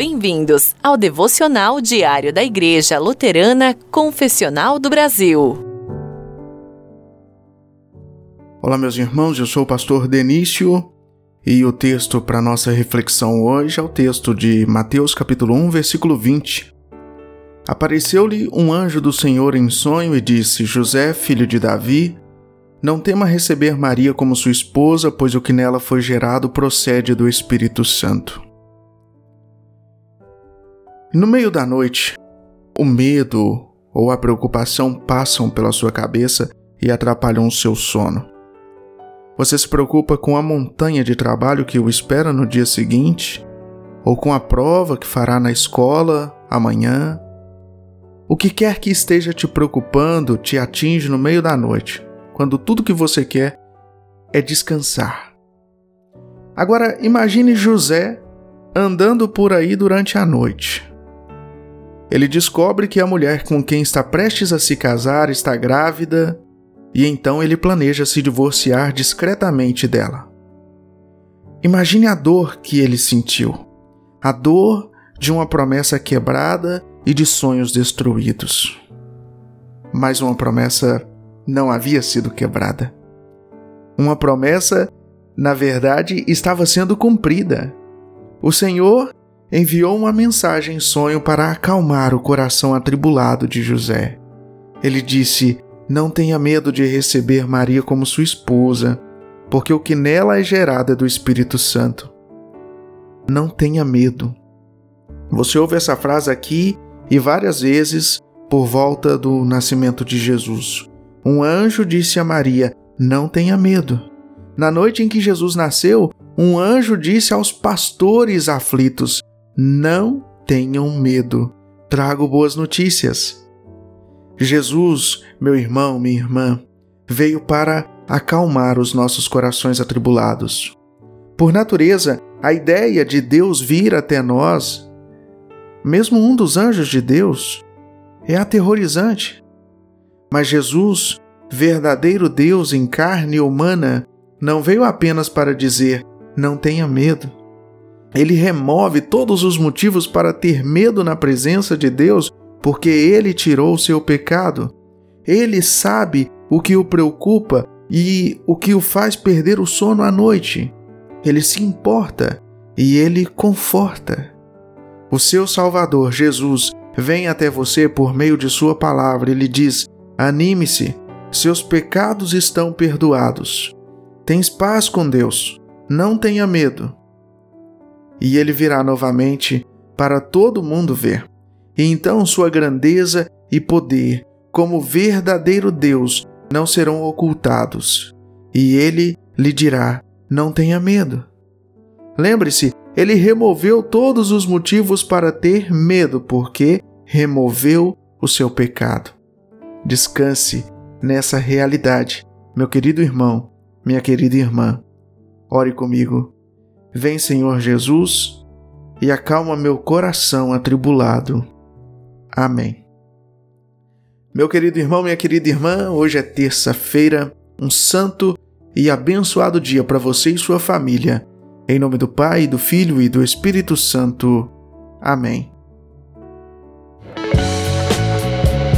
Bem-vindos ao devocional diário da Igreja Luterana Confessional do Brasil. Olá, meus irmãos, eu sou o pastor Denício e o texto para nossa reflexão hoje é o texto de Mateus capítulo 1, versículo 20. Apareceu-lhe um anjo do Senhor em sonho e disse: José, filho de Davi, não tema receber Maria como sua esposa, pois o que nela foi gerado procede do Espírito Santo. No meio da noite, o medo ou a preocupação passam pela sua cabeça e atrapalham o seu sono. Você se preocupa com a montanha de trabalho que o espera no dia seguinte, ou com a prova que fará na escola amanhã. O que quer que esteja te preocupando te atinge no meio da noite quando tudo que você quer é descansar. Agora, imagine José andando por aí durante a noite. Ele descobre que a mulher com quem está prestes a se casar está grávida e então ele planeja se divorciar discretamente dela. Imagine a dor que ele sentiu, a dor de uma promessa quebrada e de sonhos destruídos. Mais uma promessa não havia sido quebrada. Uma promessa, na verdade, estava sendo cumprida. O Senhor enviou uma mensagem em sonho para acalmar o coração atribulado de José. Ele disse: Não tenha medo de receber Maria como sua esposa, porque o que nela é gerado é do Espírito Santo. Não tenha medo. Você ouve essa frase aqui e várias vezes por volta do nascimento de Jesus. Um anjo disse a Maria: Não tenha medo. Na noite em que Jesus nasceu, um anjo disse aos pastores aflitos: Não tenham medo. Trago boas notícias. Jesus, meu irmão, minha irmã, veio para acalmar os nossos corações atribulados. Por natureza, a ideia de Deus vir até nós, mesmo um dos anjos de Deus, é aterrorizante. Mas Jesus, verdadeiro Deus em carne humana, não veio apenas para dizer: não tenha medo. Ele remove todos os motivos para ter medo na presença de Deus, porque ele tirou o seu pecado. Ele sabe o que o preocupa e o que o faz perder o sono à noite. Ele se importa e ele conforta. O seu Salvador, Jesus, vem até você por meio de Sua palavra e lhe diz: Anime-se, seus pecados estão perdoados. Tens paz com Deus, não tenha medo. E ele virá novamente para todo mundo ver. E então sua grandeza e poder, como verdadeiro Deus, não serão ocultados. E ele lhe dirá: Não tenha medo. Lembre-se, ele removeu todos os motivos para ter medo, porque removeu o seu pecado. Descanse nessa realidade, meu querido irmão, minha querida irmã. Ore comigo. Vem, Senhor Jesus, e acalma meu coração atribulado. Amém. Meu querido irmão, minha querida irmã, hoje é terça-feira, um santo e abençoado dia para você e sua família. Em nome do Pai, do Filho e do Espírito Santo. Amém.